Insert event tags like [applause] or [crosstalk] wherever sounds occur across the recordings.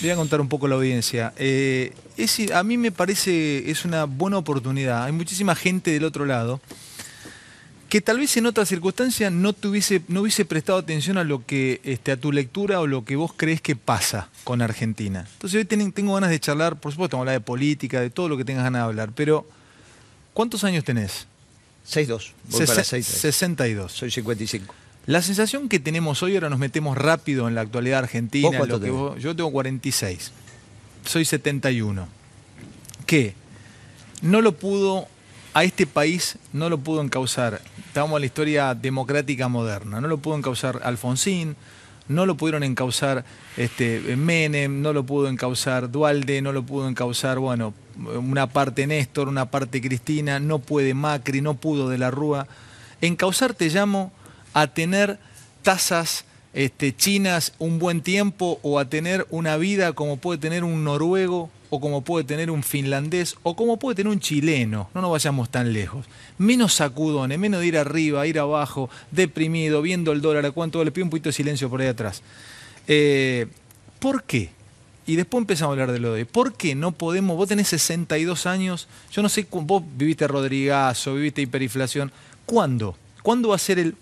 Le voy a contar un poco a la audiencia. Eh, es- a mí me parece es una buena oportunidad. Hay muchísima gente del otro lado que tal vez en otras circunstancias no, tuviese, no hubiese prestado atención a lo que este, a tu lectura o lo que vos crees que pasa con Argentina. Entonces hoy tengo ganas de charlar, por supuesto, hablar de política, de todo lo que tengas ganas de hablar, pero ¿cuántos años tenés? 6-2. Voy para Sesen- 6 62. Soy 55. La sensación que tenemos hoy, ahora nos metemos rápido en la actualidad argentina. ¿Vos en cuánto lo que tenés? vos- yo tengo 46. Soy 71. Que no lo pudo, a este país no lo pudo encauzar. Estábamos en la historia democrática moderna. No lo pudo encauzar Alfonsín, no lo pudieron encauzar este, Menem, no lo pudo encauzar Dualde, no lo pudo encauzar, bueno, una parte Néstor, una parte Cristina, no puede Macri, no pudo de la Rúa. Encauzar te llamo a tener tasas este, chinas un buen tiempo o a tener una vida como puede tener un noruego o como puede tener un finlandés o como puede tener un chileno. No nos vayamos tan lejos. Menos sacudones, menos de ir arriba, ir abajo, deprimido, viendo el dólar a cuánto le pido un poquito de silencio por ahí atrás. Eh, ¿Por qué? Y después empezamos a hablar de lo de. ¿Por qué no podemos? Vos tenés 62 años, yo no sé, vos viviste Rodrigazo, viviste hiperinflación. ¿Cuándo? ¿Cuándo va a ser el,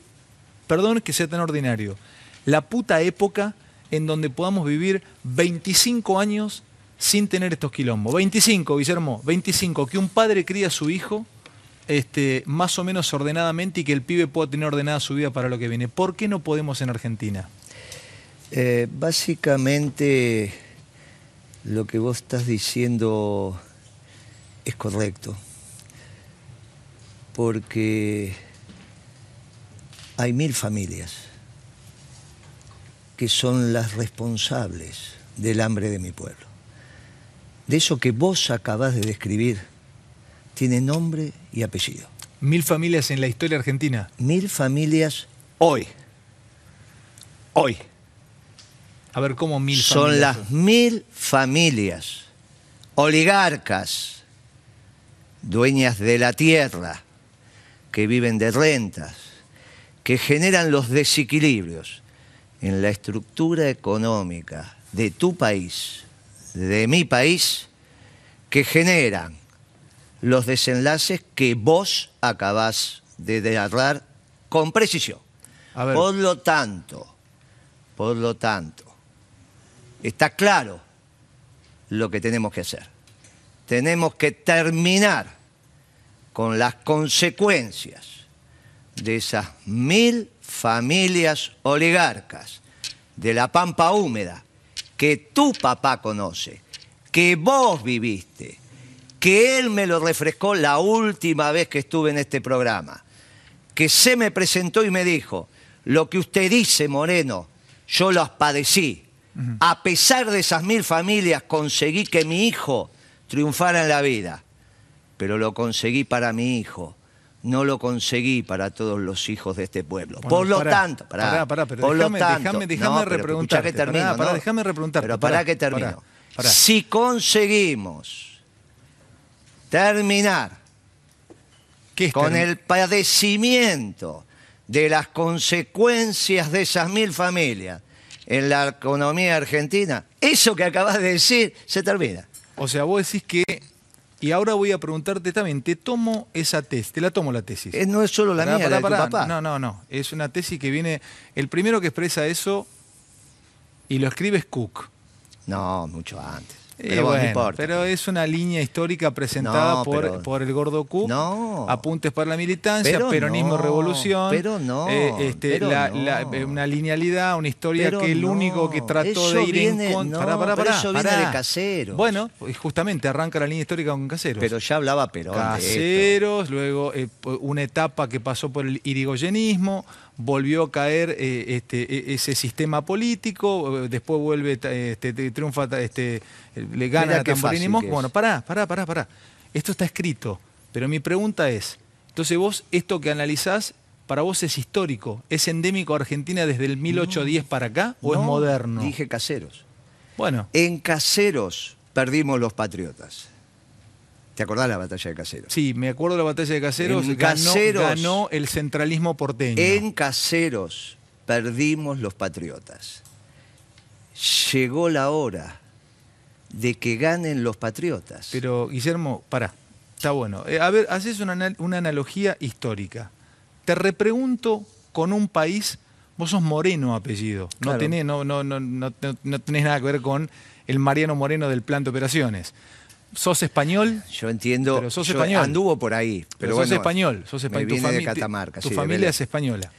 perdón que sea tan ordinario, la puta época en donde podamos vivir 25 años sin tener estos quilombos? 25, Guillermo, 25, que un padre cría a su hijo este, más o menos ordenadamente y que el pibe pueda tener ordenada su vida para lo que viene. ¿Por qué no podemos en Argentina? Eh, básicamente, lo que vos estás diciendo es correcto. Porque hay mil familias que son las responsables del hambre de mi pueblo. De eso que vos acabás de describir, tiene nombre y apellido. Mil familias en la historia argentina. Mil familias hoy. Hoy. A ver cómo mil son familias. las mil familias oligarcas, dueñas de la tierra, que viven de rentas, que generan los desequilibrios en la estructura económica de tu país, de mi país, que generan los desenlaces que vos acabás de narrar con precisión. A ver. Por lo tanto, por lo tanto, está claro lo que tenemos que hacer. Tenemos que terminar con las consecuencias de esas mil familias oligarcas de la pampa húmeda que tu papá conoce, que vos viviste, que él me lo refrescó la última vez que estuve en este programa, que se me presentó y me dijo, lo que usted dice, Moreno, yo las padecí. A pesar de esas mil familias, conseguí que mi hijo triunfara en la vida. Pero lo conseguí para mi hijo. No lo conseguí para todos los hijos de este pueblo. Bueno, por lo pará, tanto, pará, pará, pará, pero por lo déjame- tanto, déjame- déjame no, repreguntarte, que termino, pará, pará, ¿no? déjame repreguntarte, Pero pará, para que termino. Si conseguimos terminar ¿Qué con termi- el padecimiento de las consecuencias de esas mil familias en la economía argentina, eso que acabas de decir se termina. O sea, vos decís que. Y ahora voy a preguntarte también, te tomo esa tesis, te la tomo la tesis. Eh, no es solo la Pará, mía, pará, la de tu pará. papá. No, no, no. Es una tesis que viene. El primero que expresa eso y lo escribe es Cook. No, mucho antes. Eh, Pero bueno, bueno, no importa. pero es una línea histórica presentada No, por, pero- por el gordo. No. Apuntes para la militancia, Pero peronismo, no, revolución. pero no, eh, este, pero la- no. la- eh, una linealidad, una historia que el único que trató de ir viene- en contra. Pará, pará, eso viene de Caseros. Bueno, pues justamente arranca la línea histórica con Caseros. Pero ya hablaba Perón. Caseros, luego eh, una etapa que pasó por el irigoyenismo, volvió a caer eh, este, e- ese sistema político, eh, después vuelve, este, te- triunfa, este, le gana Mirá a Tamborini fácil Mosca. Bueno, pará, pará, pará, pará. Esto está escrito, pero mi pregunta es, entonces vos esto que analizás, para vos es histórico, ¿es endémico a Argentina desde el 1810 para acá o es No, moderno? Dije Caseros. Bueno, En Caseros perdimos los patriotas. ¿Te acordás la batalla de Caseros? sí, me acuerdo de la batalla de Caseros, En ganó, Caseros- ganó el centralismo porteño. En Caseros perdimos los patriotas. Llegó la hora de que ganen los patriotas. Pero, Guillermo, pará, está bueno. Eh, a ver, haces una, anal- una analogía histórica. Te repregunto con un país, vos sos Moreno apellido, no, Claro. tenés, no, no, no, no, no- no tenés nada que ver con el Mariano Moreno del plan de operaciones. ¿Sos español? Yo entiendo, Pero sos yo español. anduvo por ahí, pero, Pero, bueno, sos español, sos me español. Tu, vine de Catamarca, tu sí, familia es española.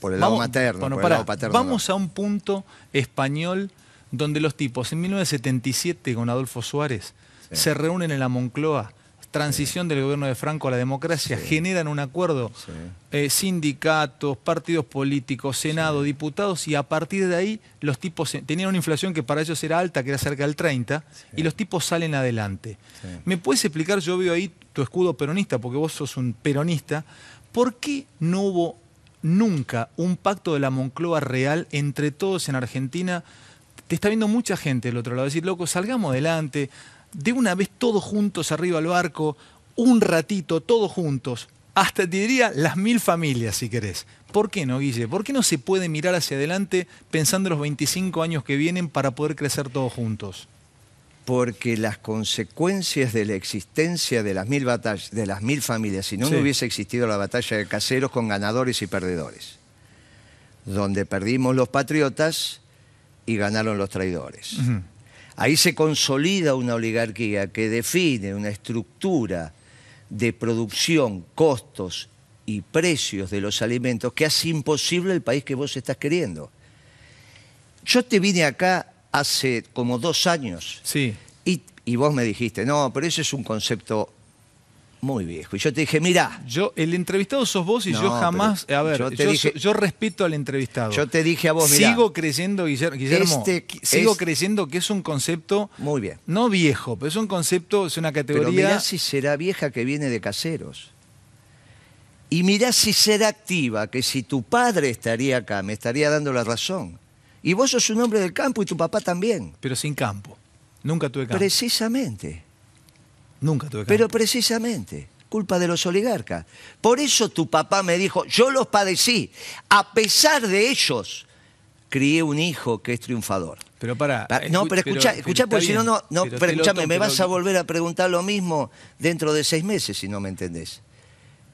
por el lado materno, bueno, por el pará, lado paterno. vamos no. a un punto español donde los tipos en 1977 con Adolfo Suárez Sí. se reúnen en la Moncloa, transición del gobierno de Franco a la democracia, generan un acuerdo, Sí. eh, sindicatos, partidos políticos, Senado, diputados, y a partir de ahí los tipos eh, tenían una inflación que para ellos era alta, que era cerca del 30, y los tipos salen adelante. ¿Me puedes explicar, yo veo ahí tu escudo peronista, porque vos sos un peronista, ¿por qué no hubo nunca un pacto de la Moncloa real entre todos en Argentina? Te está viendo mucha gente del otro lado, decir, loco, salgamos adelante, de una vez todos juntos arriba al barco, un ratito, todos juntos, hasta te diría las mil familias si querés. ¿Por qué no, Guille? ¿Por qué no se puede mirar hacia adelante pensando en los 25 años que vienen para poder crecer todos juntos? Porque las consecuencias de la existencia de las mil batallas, de las mil familias, si no, Sí. no hubiese existido la batalla de caseros con ganadores y perdedores, donde perdimos los patriotas y ganaron los traidores. Ahí se consolida una oligarquía que define una estructura de producción, costos y precios de los alimentos que hace imposible el país que vos estás queriendo. Yo te vine acá hace como dos años Sí. y, y vos me dijiste, no, pero ese es un concepto muy viejo. Y yo te dije, mirá, Yo, el entrevistado sos vos y No, yo jamás. pero A ver, yo yo, dije- yo respeto al entrevistado. yo te dije a vos, mirá, Sigo creyendo, Guiller- Guillermo, Este sigo creyendo que es un concepto, muy bien. no viejo, pero es un concepto, es una Pero categoría. mirá si será vieja que viene de caseros. Y mirá si será activa, que si tu padre estaría acá, me estaría dando la razón. Y vos sos un hombre del campo y tu papá también. pero sin campo. Nunca tuve campo. Precisamente. Nunca tuve campo. Pero precisamente, culpa de los oligarcas. Por eso tu papá me dijo, yo los padecí. A pesar de ellos, crié un hijo que es triunfador. Pero para. Pa- No, pero escucha, escucha, porque si no, no, no, pero, me vas a volver a preguntar lo mismo dentro de seis meses si no me entendés.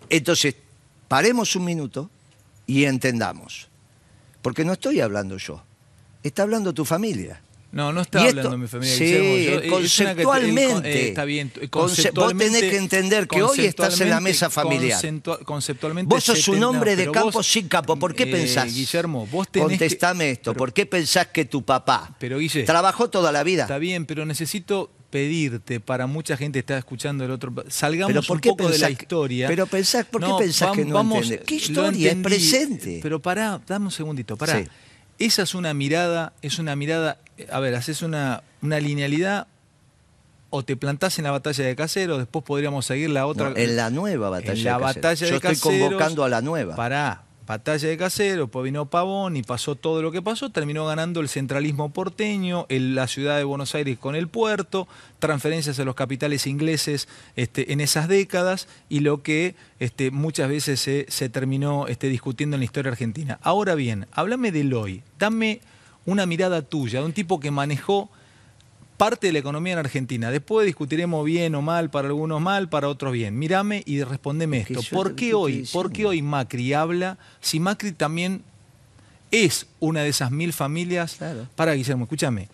Entonces, paremos un minuto y entendamos. Porque no estoy hablando yo, está hablando tu familia. No, no está esto- hablando mi familia. Sí. Yo- que- conceptualmente. eh, está bien. Conce- conceptualmente- vos tenés que entender que hoy estás en la mesa familiar. conceptua- Conceptualmente. Vos sos un 70, hombre de campo vos, sin campo. ¿Por qué eh, pensás? Guillermo, vos tenés. que- Contestame esto. pero- ¿Por qué pensás que tu papá Pero, Guille, trabajó toda la vida? Está bien, pero necesito pedirte, para mucha gente que está escuchando el otro, salgamos Pero ¿por un poco de la historia. pero pensás- ¿por qué pensás que no entendés? ¿Qué historia? Es presente. Pero pará, dame un segundito, pará. Sí. Esa es una mirada, es una mirada, a ver, haces una, una linealidad o te plantás en la batalla de Caseros, después podríamos seguir la otra. No, en la nueva batalla en de la Caseros. batalla Yo de estoy Caseros, convocando a la nueva. Pará, batalla de Caseros, pues vino Pavón y pasó todo lo que pasó, terminó ganando el centralismo porteño, la ciudad de Buenos Aires con el puerto, transferencias a los capitales ingleses este, en esas décadas y lo que este, muchas veces se, se terminó este, discutiendo en la historia argentina. Ahora bien, háblame del hoy, dame una mirada tuya, de un tipo que manejó parte de la economía en Argentina. Después discutiremos bien o mal, para algunos mal, para otros bien. Mírame y respondeme esto. ¿Por qué hoy, por qué hoy Macri habla si Macri también es una de esas mil familias? Claro. Para, Guillermo, escúchame.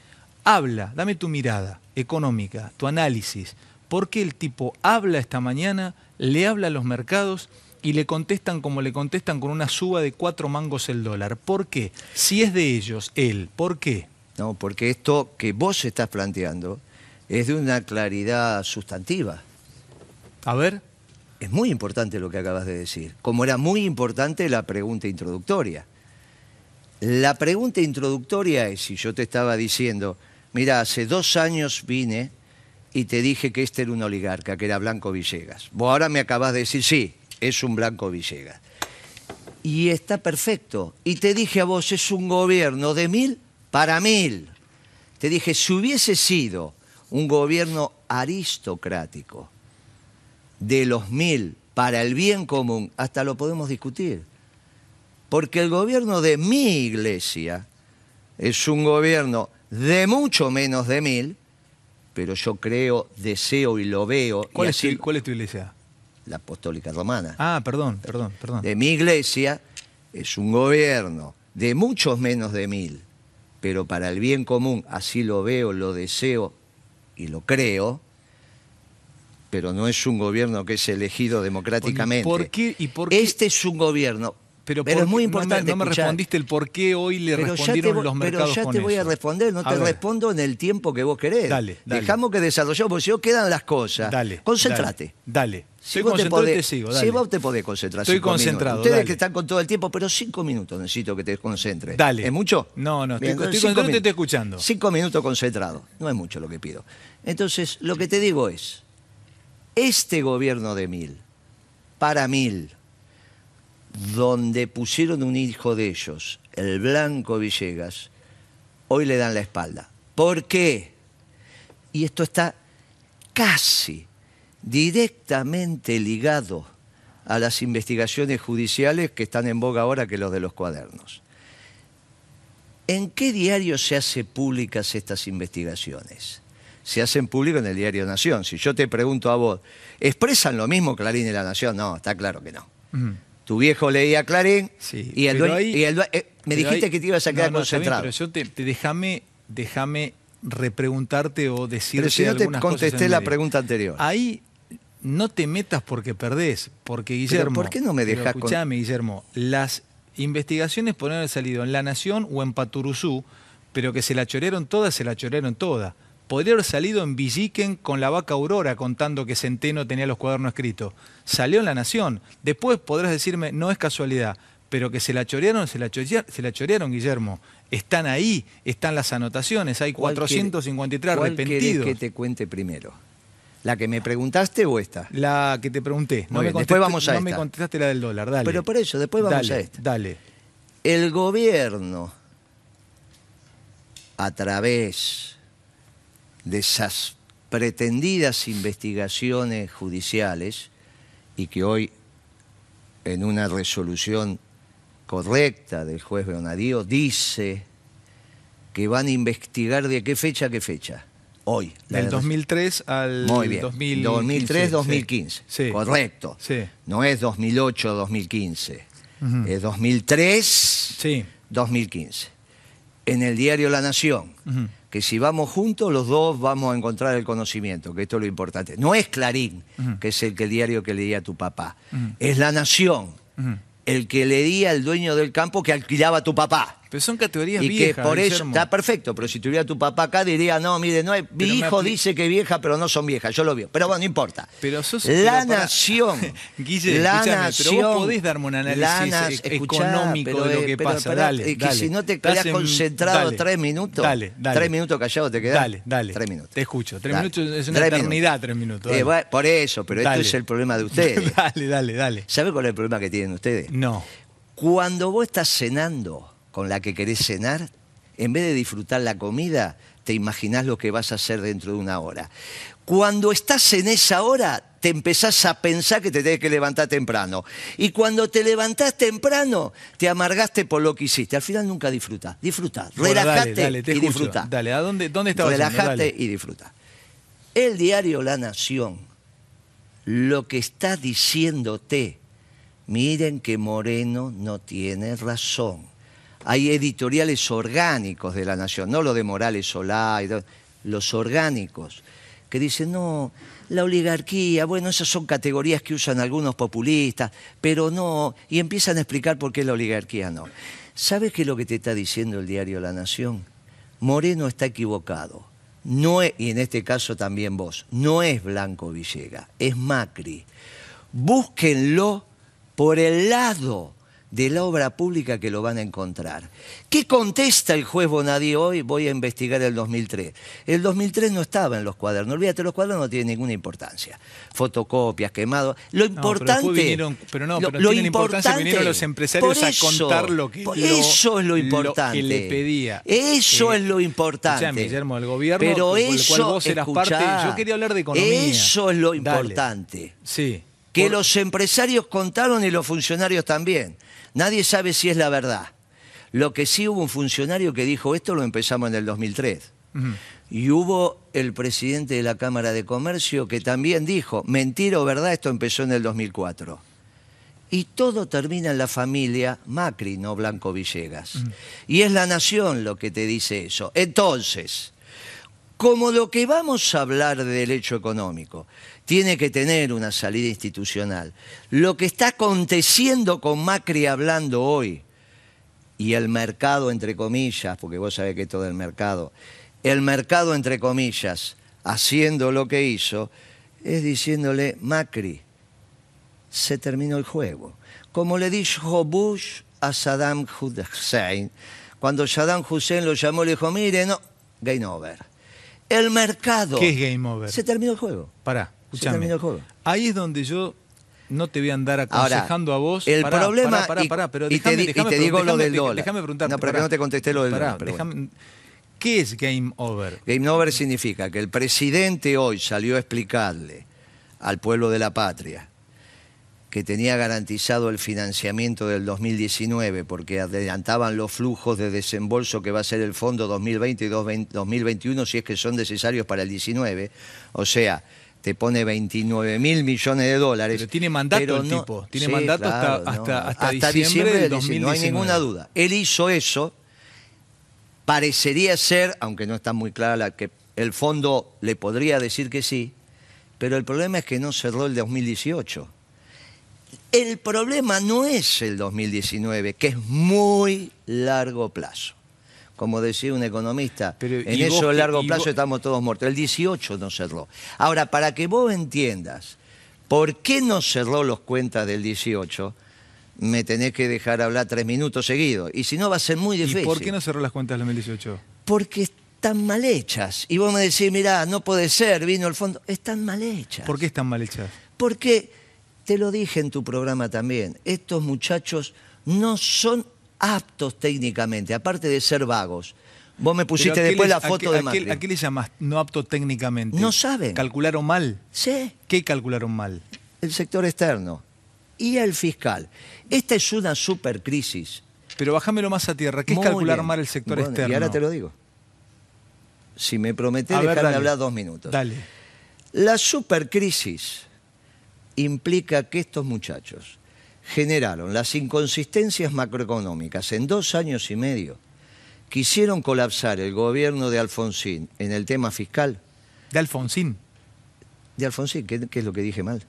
Habla, dame tu mirada económica, tu análisis. ¿Por qué el tipo habla esta mañana, le habla a los mercados y le contestan como le contestan con una suba de cuatro mangos el dólar? ¿Por qué? Si es de ellos, él, ¿por qué? No, porque esto que vos estás planteando es de una claridad sustantiva. A ver. Es muy importante lo que acabas de decir, como era muy importante la pregunta introductoria. La pregunta introductoria es, si yo te estaba diciendo, mira, hace dos años vine y te dije que este era un oligarca, que era Blanco Villegas. Vos ahora me acabas de decir, sí, es un Blanco Villegas. Y está perfecto. Y te dije a vos, es un gobierno de mil para mil. Te dije, si hubiese sido un gobierno aristocrático, de los mil para el bien común, hasta lo podemos discutir. Porque el gobierno de mi iglesia es un gobierno de mucho menos de mil pero yo creo, deseo y lo veo. y ¿Cuál, es así- tu, cuál es tu iglesia? La apostólica romana. Ah, perdón, perdón, perdón. de mi iglesia es un gobierno de muchos menos de mil, pero para el bien común, así lo veo, lo deseo y lo creo, pero no es un gobierno que es elegido democráticamente. ¿Por qué- y por qué- Este es un gobierno, pero, ¿por es muy no me- importante No me, escuchar. respondiste el por qué hoy le Pero ya respondieron voy- los pero mercados ya con te voy a responder, no A te ver. respondo en el tiempo que vos querés. Dale, dale. Dejamos que desarrollemos, porque si no quedan las cosas. Dale. Concéntrate. Dale. Si Estoy vos te podés- te sigo, Si vos te podés concentrar Estoy concentrado, minutos. Ustedes dale. que están con todo el tiempo, pero cinco minutos necesito que te concentres. Dale. ¿Es mucho? No, no, estoy- Bien, estoy concentrado y te estoy escuchando. Cinco minutos concentrado. No es mucho lo que pido. Entonces, lo que te digo es, este gobierno de mil, para mil, donde pusieron un hijo de ellos, el Blanco Villegas, hoy le dan la espalda. ¿Por qué? Y esto está casi directamente ligado a las investigaciones judiciales que están en boga ahora que los de los cuadernos. ¿En qué diario se hacen públicas estas investigaciones? Se hacen públicas en el diario Nación. Si yo te pregunto a vos, ¿expresan lo mismo Clarín y La Nación? No, está claro que no. Tu viejo leía Clarín Sí, y el dueño- ahí- y el due- eh, me dijiste ahí- que te ibas a No, quedar no, bien, concentrado. pero yo te, te déjame, déjame repreguntarte o decirte Pero si no te contesté la medio. pregunta anterior. Ahí no te metas porque perdés, porque Guillermo. ¿por qué no me con- Escuchame, Guillermo. Las investigaciones podrían haber salido en La Nación o en Paturuzú, pero que se la chorearon todas, se la chorearon todas. Podría haber salido en Villiquen con la vaca Aurora contando que Centeno tenía los cuadernos escritos. Salió en La Nación. Después podrás decirme, no es casualidad, pero que se la chorearon, se la, chorea- se la chorearon, Guillermo. Están ahí, están las anotaciones, hay ¿Cuál 453 ¿Cuál arrepentidos. que te cuente primero? ¿La que me preguntaste o esta? La que te pregunté. No, me, bien, después contesté- vamos a no me esta. contestaste la del dólar, dale. Pero por eso, después vamos dale, a esta. Dale. El gobierno, a través de esas pretendidas investigaciones judiciales, y que hoy, en una resolución correcta del juez Bernadío, dice que van a investigar de qué fecha a qué fecha. Hoy. Del de- 2003 al Muy bien. 2015. 2003-2015. Sí. Sí. Correcto. Sí. No es 2008-2015. Ujú. Es 2003. Sí. 2015. En el diario La Nación. Que si vamos juntos los dos vamos a encontrar el conocimiento, que esto es lo importante. No es Clarín, que es el que el diario que leía tu papá. Es La Nación, el que leía el dueño del campo que alquilaba a tu papá. Pero son categorías Y viejas. que por eso está perfecto, pero si tuviera tu papá acá diría, no, mire, no es, mi Pero hijo dice que vieja, pero no son viejas, yo lo veo. Pero bueno, no importa. Pero sos- la pero nación. [laughs] Guille, la nación. pero vos podés darme un análisis e- económico pero, de lo eh, que pero, pasa. dale, es que dale. si no te quedás en- concentrado dale, tres minutos, Dale, dale. tres minutos callado te quedas. Dale, dale. Tres minutos. Te escucho. Tres minutos es una Tres eternidad, minutos. tres minutos. Eh, bueno, por eso, pero esto es el problema de [laughs] ustedes. dale, dale, dale. ¿Sabe cuál es el problema que tienen ustedes? No. Cuando vos estás cenando con la que querés cenar, en vez de disfrutar la comida, te imaginás lo que vas a hacer dentro de una hora. Cuando estás en esa hora, te empezás a pensar que te tenés que levantar temprano. Y cuando te levantás temprano, te amargaste por lo que hiciste. Al final nunca disfrutás. Disfruta, Bueno, relajate dale, dale, te y disfruta. Dale, ¿a dónde, dónde estabas yendo? Dale. y disfruta. El diario La Nación lo que está diciéndote, miren que Moreno no tiene razón. Hay editoriales orgánicos de La Nación, no lo de Morales Solá, los orgánicos, que dicen, no, la oligarquía, bueno, esas son categorías que usan algunos populistas, pero no, y empiezan a explicar por qué la oligarquía no. ¿Sabes qué es lo que te está diciendo el diario La Nación? Moreno está equivocado. No es, y en este caso también vos, no es Blanco Villega, es Macri. Búsquenlo por el lado de la obra pública que lo van a encontrar. ¿Qué contesta el juez Bonadí hoy? Voy a investigar el 2003. El 2003 no estaba en los cuadernos. Olvídate, los cuadernos no tienen ninguna importancia. Fotocopias, quemados. Lo pero importante. después vinieron- pero no, lo- pero lo que vinieron los empresarios por a contar lo que- por lo- eso es lo lo que importante. le pedía. Eso Eh, es lo importante. escuchame, Guillermo, el gobierno Pero eso, cual vos eras escuchá, parte, yo quería hablar de economía. Eso es lo Dale. importante. Sí. Que Por- los empresarios contaron y los funcionarios también. Nadie sabe si es la verdad. Lo que sí hubo un funcionario que dijo esto lo empezamos en el 2003. Ujú. Y hubo el presidente de la Cámara de Comercio que también dijo, mentira o verdad, esto empezó en el 2004. Y todo termina en la familia Macri, no Blanco Villegas. Y es la nación lo que te dice eso. Entonces, como lo que vamos a hablar de derecho económico tiene que tener una salida institucional, lo que está aconteciendo con Macri hablando hoy, y el mercado, entre comillas, porque vos sabés que todo el mercado, el mercado, entre comillas, haciendo lo que hizo, es diciéndole, Macri, se terminó el juego. Como le dijo Bush a Saddam Hussein, cuando Saddam Hussein lo llamó, le dijo, mire, no, game over. El mercado. ¿Qué es game over? Se terminó el juego. Pará, Se escúchame. terminó el juego. Ahí es donde yo no te voy a andar Ahora, aconsejando a vos. el Pará, problema, pará, pará, y- pará, pero y te déjame- y te digo lo del dólar. Déjame preguntarte. No, pero que pará. no te contesté lo del Pará, dólar, déjame- ¿Qué es game over? Game over significa que el presidente hoy salió a explicarle al pueblo de la patria que tenía garantizado el financiamiento del 2019 porque adelantaban los flujos de desembolso que va a ser el fondo 2020 y 2021 si es que son necesarios para el 19. O sea, te pone 29 mil millones de dólares. Pero tiene mandato pero el no- tipo, tiene mandato hasta- hasta- hasta diciembre diciembre del del 19, No hay 2019. ninguna duda. Él hizo eso parecería ser, aunque no está muy clara, la que el fondo le podría decir que sí, pero el problema es que no cerró el 2018. El problema no es el 2019, que es muy largo plazo. Como decía un economista, Pero, en ¿y eso vos largo plazo vos- estamos todos muertos. El 18 no cerró. Ahora, para que vos entiendas por qué no cerró los cuentas del 18, me tenés que dejar hablar tres minutos seguidos. Y si no, va a ser muy difícil ¿Y por qué no cerró las cuentas del 2018? porque están mal hechas. Y vos me decís, mirá, no puede ser, vino el fondo. Están mal hechas. ¿Por qué están mal hechas? Porque, te lo dije en tu programa también, estos muchachos no son aptos técnicamente, aparte de ser vagos. Vos me pusiste Pero ¿a qué después la a foto qué- de Macri. ¿A qué le llamas no apto técnicamente? No saben. ¿Calcularon mal? Sí, ¿Qué calcularon mal? el sector externo y el fiscal. Esta es una supercrisis. Pero bájamelo más a tierra. ¿Qué es Muy calcular bien. mal el sector Bueno, externo? Y ahora te lo digo. Si me prometés dejarme hablar dos minutos. Dale. La supercrisis implica que estos muchachos generaron las inconsistencias macroeconómicas en dos años y medio, quisieron colapsar el gobierno de Alfonsín en el tema fiscal. De Alfonsín. De Alfonsín, ¿qué, qué es lo que dije mal?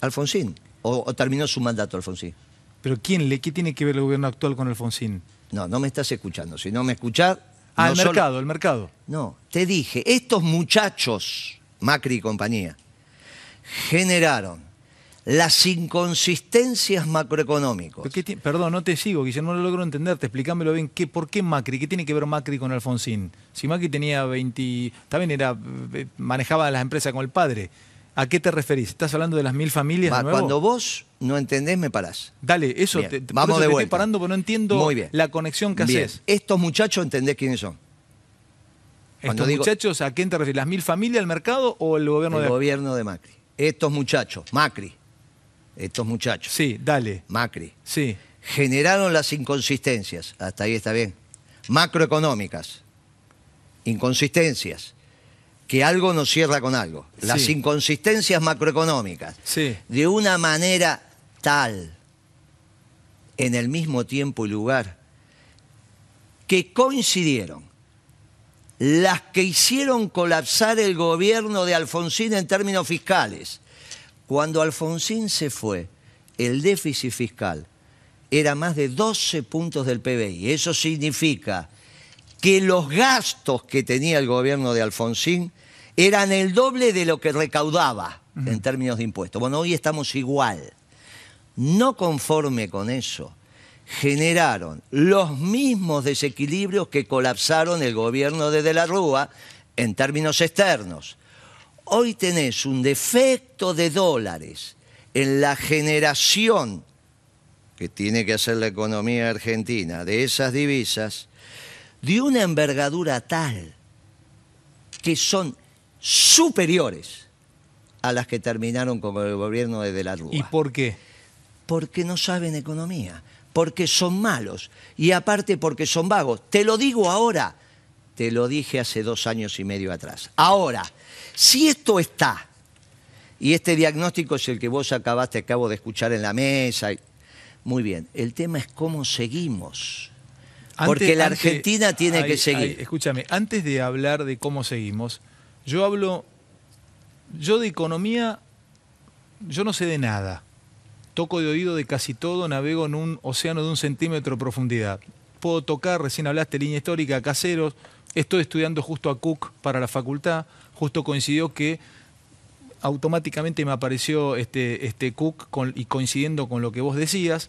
Alfonsín. O, o terminó su mandato Alfonsín? ¿Pero quién le, qué tiene que ver el gobierno actual con Alfonsín? No, no me estás escuchando. Si no me escuchás... Ah, no el solo- mercado, el mercado. No, te dije, estos muchachos, Macri y compañía, generaron las inconsistencias macroeconómicas. ¿Pero qué ti- Perdón, no te sigo, Guillermo, no lo logro entenderte. Explícamelo bien. ¿Qué, ¿Por qué Macri? ¿Qué tiene que ver Macri con Alfonsín? Si Macri tenía 20... También era, eh, manejaba las empresas con el padre. ¿A qué te referís? ¿Estás hablando de las mil familias Va, de nuevo? Cuando vos no entendés, me parás. Dale, eso, Bien, te, vamos eso de te vuelta. estoy parando porque no entiendo Muy bien. la conexión que Bien, haces. Estos muchachos entendés quiénes son. cuando ¿Estos digo- muchachos a quién te refieres? ¿Las mil familias, el mercado o el gobierno El de... gobierno de Macri. Estos muchachos, Macri, estos muchachos, Sí, dale. Macri, Sí. generaron las inconsistencias, hasta ahí está bien, macroeconómicas, inconsistencias, que algo no cierra con algo. Las Sí. inconsistencias macroeconómicas, Sí. de una manera tal, en el mismo tiempo y lugar, que coincidieron las que hicieron colapsar el gobierno de Alfonsín en términos fiscales. Cuando Alfonsín se fue, el déficit fiscal era más de 12 puntos del PBI. Eso significa que los gastos que tenía el gobierno de Alfonsín eran el doble de lo que recaudaba en términos de impuestos. Bueno, hoy estamos igual. No conforme con eso, generaron los mismos desequilibrios que colapsaron el gobierno de De la Rúa en términos externos. Hoy tenés un defecto de dólares en la generación que tiene que hacer la economía argentina de esas divisas de una envergadura tal que son superiores a las que terminaron con el gobierno de De la Rúa ¿Y por qué? porque no saben economía, porque son malos y aparte porque son vagos. Te lo digo ahora, Te lo dije hace dos años y medio atrás. Ahora, si esto está, y este diagnóstico es el que vos acabaste, acabo de escuchar en la mesa, muy bien, el tema es cómo seguimos. Porque la Argentina tiene que seguir. escúchame, antes de hablar de cómo seguimos, yo hablo, yo de economía, yo no sé de nada. Toco de oído de casi todo, navego en un océano de un centímetro de profundidad. Puedo tocar, recién hablaste línea histórica, caseros, estoy estudiando justo a Cook para la facultad, justo coincidió que automáticamente me apareció este, este Cook y coincidiendo con lo que vos decías,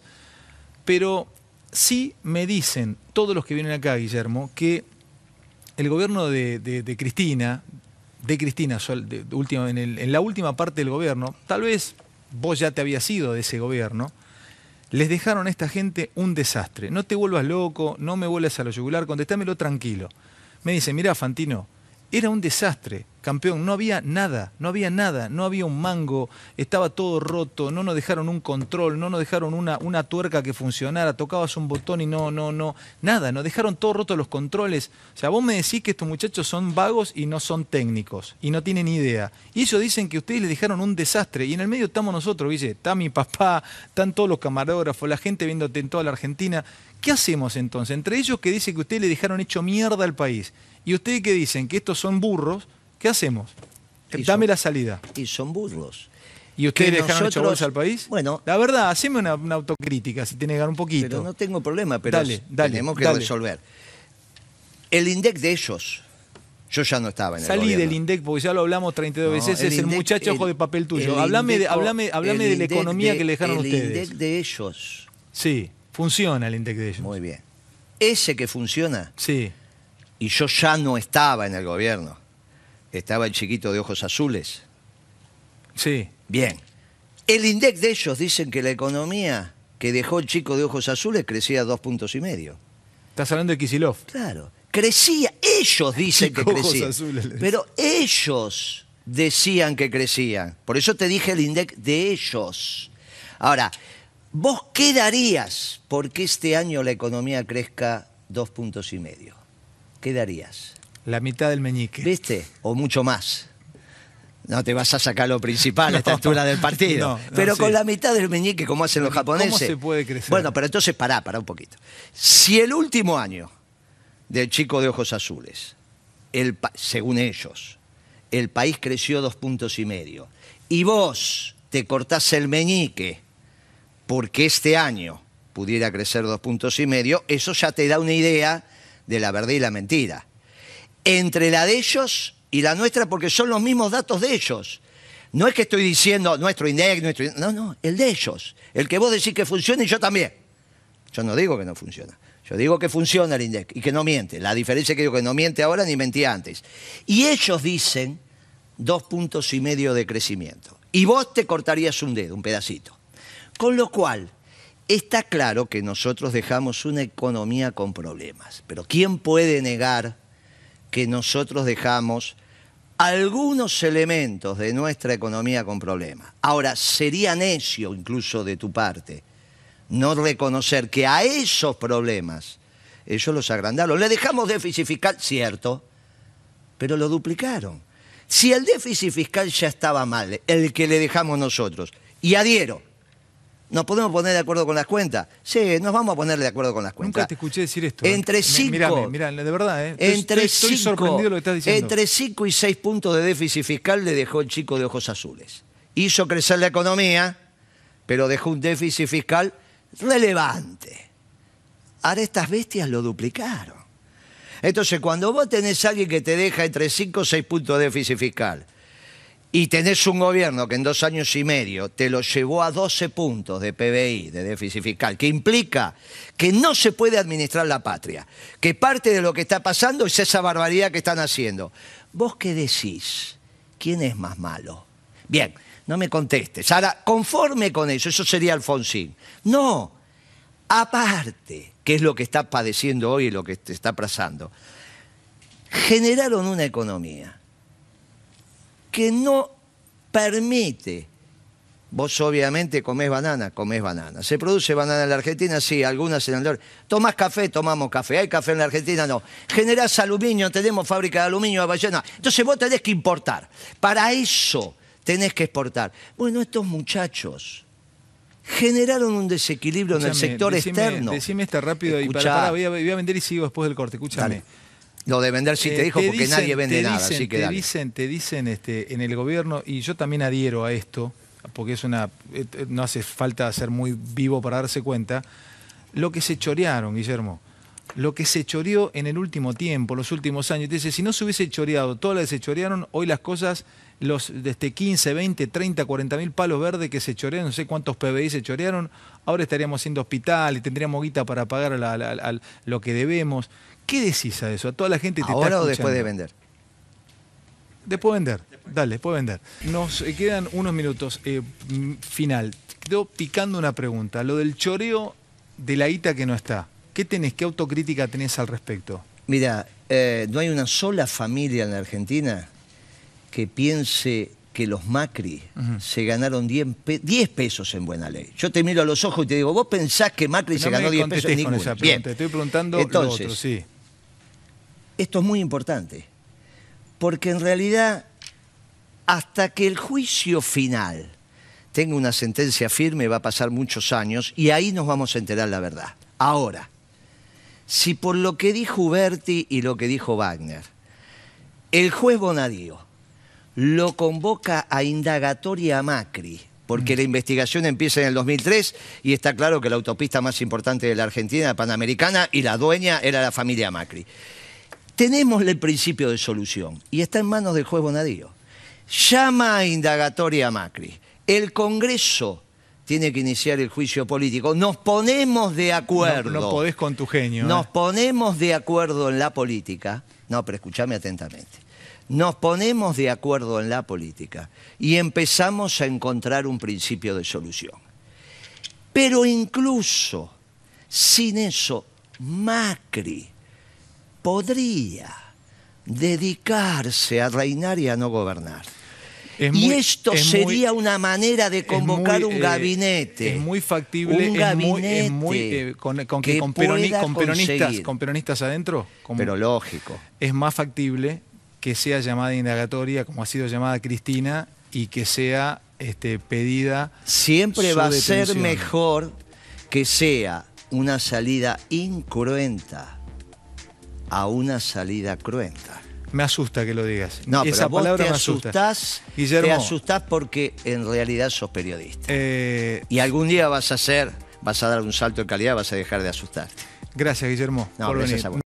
pero sí me dicen todos los que vienen acá, Guillermo, que el gobierno de, Cristina, de Cristina en, en la última parte del gobierno, tal vez vos ya te habías ido de ese gobierno, les dejaron a esta gente un desastre. No te vuelvas loco, no me vuelvas a lo yugular, contestámelo tranquilo. Me dice, mira Fantino, era un desastre, campeón, no había nada, no había nada, no había un mango, estaba todo roto, no nos dejaron un control, no nos dejaron una, tuerca que funcionara, tocabas un botón y no, no, no, nada, nos dejaron todo roto los controles. O sea, vos me decís que estos muchachos son vagos y no son técnicos y no tienen idea. Y ellos dicen que ustedes les dejaron un desastre y en el medio estamos nosotros, Guille, está mi papá, están todos los camarógrafos, la gente viéndote en toda la Argentina. ¿Qué hacemos entonces? Entre ellos que dicen que ustedes le dejaron hecho mierda al país y ustedes que dicen que estos son burros, ¿qué hacemos? Dame la salida. Y son burros. ¿Y ustedes le dejaron bolsa al país? Bueno. La verdad, haceme una, autocrítica, si tiene que dar un poquito. Pero no tengo problema, pero tenemos que resolver. El INDEC de ellos, yo ya no estaba en el Salí del INDEC, porque ya lo hablamos 32 veces, es el muchacho ojo de papel tuyo. Hablame, de, hablame, de la economía que le dejaron ustedes. El INDEC de ellos. Sí, funciona el INDEC de ellos. Muy bien. Ese que funciona. Sí y yo ya no estaba en el gobierno. Estaba el chiquito de ojos azules. Sí. Bien. El INDEC de ellos dicen que la economía que dejó el chico de ojos azules crecía a dos puntos y medio. Estás hablando de Kisilov. Claro. Crecía. Ellos dicen que crecía. Pero ellos decían que crecían. Por eso te dije el INDEC de ellos. Ahora, ¿vos qué darías porque este año la economía crezca dos puntos y medio? ¿qué darías? La mitad del meñique. ¿Viste? O mucho más. No te vas a sacar lo principal a esta [laughs] altura del partido. pero con la mitad del meñique, como hacen los japoneses. ¿Cómo se puede crecer? Bueno, pero entonces pará, pará un poquito. Si el último año del chico de ojos azules, el, según ellos, el país creció dos puntos y medio, y vos te cortás el meñique porque este año pudiera crecer dos puntos y medio, eso ya te da una idea de la verdad y la mentira. Entre la de ellos y la nuestra, porque son los mismos datos de ellos. No es que estoy diciendo nuestro INDEC, nuestro No, no, el de ellos. El que vos decís que funciona y yo también. Yo no digo que no funciona. Yo digo que funciona el INDEC y que no miente. La diferencia es que digo que no miente ahora ni mentía antes. Y ellos dicen dos puntos y medio de crecimiento. Y vos te cortarías un dedo, un pedacito. Con lo cual, Está claro que nosotros dejamos una economía con problemas, pero ¿quién puede negar que nosotros dejamos algunos elementos de nuestra economía con problemas? Ahora, sería necio incluso de tu parte no reconocer que a esos problemas ellos los agrandaron. Le dejamos déficit fiscal, cierto, pero lo duplicaron. Si el déficit fiscal ya estaba mal, el que le dejamos nosotros, y adhiero, ¿Nos podemos poner de acuerdo con las cuentas? Sí, nos vamos a poner de acuerdo con las cuentas. Nunca te escuché decir esto. ¿eh? Entre 5. Mira, de verdad, ¿eh? Entre estoy, sorprendido de lo que estás diciendo. Entre 5 y 6 puntos de déficit fiscal le dejó el chico de ojos azules. Hizo crecer la economía, pero dejó un déficit fiscal relevante. Ahora estas bestias lo duplicaron. Entonces, cuando vos tenés a alguien que te deja entre 5 o 6 puntos de déficit fiscal, y tenés un gobierno que en dos años y medio te lo llevó a 12 puntos de PBI, de déficit fiscal, que implica que no se puede administrar la patria, que parte de lo que está pasando es esa barbaridad que están haciendo. ¿Vos qué decís? ¿Quién es más malo? Bien, no me contestes. Ahora, conforme con eso, eso sería Alfonsín. No, aparte, ¿qué es lo que está padeciendo hoy y lo que está pasando? Generaron una economía que no permite Vos obviamente comés banana, comés banana. ¿Se produce banana en la Argentina? Sí, algunas en el norte. ¿Tomás café? Tomamos café. ¿Hay café en la Argentina? No. ¿Generás aluminio? Tenemos fábrica de aluminio a Ballena. Entonces vos tenés que importar. Para eso tenés que exportar. Bueno, estos muchachos generaron un desequilibrio en el sector decime- externo. Decime esta rápido y para, para, voy, a, voy a vender y sigo después del corte. Escúchame. Dale. Lo de vender sí te Eh, dijo porque dicen- nadie vende te nada, así que te dale. dicen, te dicen este, en el gobierno, y yo también adhiero a esto, porque es una, no hace falta ser muy vivo para darse cuenta, lo que se chorearon, Guillermo. Lo que se choreó en el último tiempo, los últimos años. Te dice, si no se hubiese choreado todo lo que se chorearon, hoy las cosas, los de este 15, 20, 30, 40 mil palos verdes que se chorearon, no sé cuántos PBI se chorearon, ahora estaríamos haciendo hospital y tendríamos guita para pagar la- la- la- lo que debemos. ¿Qué decís a eso? A toda la gente que te está ¿Ahora o después de vender? Después vender. Dale, después vender. Nos eh, quedan unos minutos. eh, mm, final. Quedó picando una pregunta. Lo del choreo de la guita que no está. ¿Qué tenés? ¿Qué autocrítica tenés al respecto? Mira, eh, no hay una sola familia en la Argentina que piense que los Macri se ganaron 10, pe- 10 pesos en buena ley. Yo te miro a los ojos y te digo, ¿vos pensás que Macri se ganó me 10 pesos? Ninguno. esa Bien. Te estoy preguntando Entonces, lo otro, sí. Esto es muy importante, porque en realidad, hasta que el juicio final tenga una sentencia firme, va a pasar muchos años y ahí nos vamos a enterar la verdad. Ahora, si por lo que dijo Berti y lo que dijo Wagner, el juez Bonadío lo convoca a indagatoria a Macri, porque la investigación empieza en el 2003 y está claro que la autopista más importante de la Argentina, la Panamericana, y la dueña era la familia Macri. Tenemos el principio de solución y está en manos del juez Bonadío. Llama a indagatoria a Macri. El Congreso tiene que iniciar el juicio político. Nos ponemos de acuerdo. No, no podés con tu genio. Nos ¿eh? ponemos de acuerdo en la política. No, pero escúchame atentamente. Nos ponemos de acuerdo en la política y empezamos a encontrar un principio de solución. Pero incluso sin eso, Macri podría dedicarse a reinar y a no gobernar. Es y muy- esto es muy- sería una manera de convocar muy, un eh, gabinete. Es muy factible. Un es muy- gabinete eh, con, con que que con, peroni- pueda con peronistas, con peronistas adentro. con- Pero lógico. es más factible que sea llamada indagatoria, como ha sido llamada Cristina, y que sea este, pedida. Siempre va a ser mejor que sea una salida incruenta a una salida cruenta. Me asusta que lo digas. No, Esa pero vos palabra te me asusta. asustás, Guillermo. te asustás porque en realidad sos periodista. Eh, Y algún día vas a ser, vas a dar un salto de calidad, vas a dejar de asustarte. gracias, Guillermo, No, por gracias venir. a vos.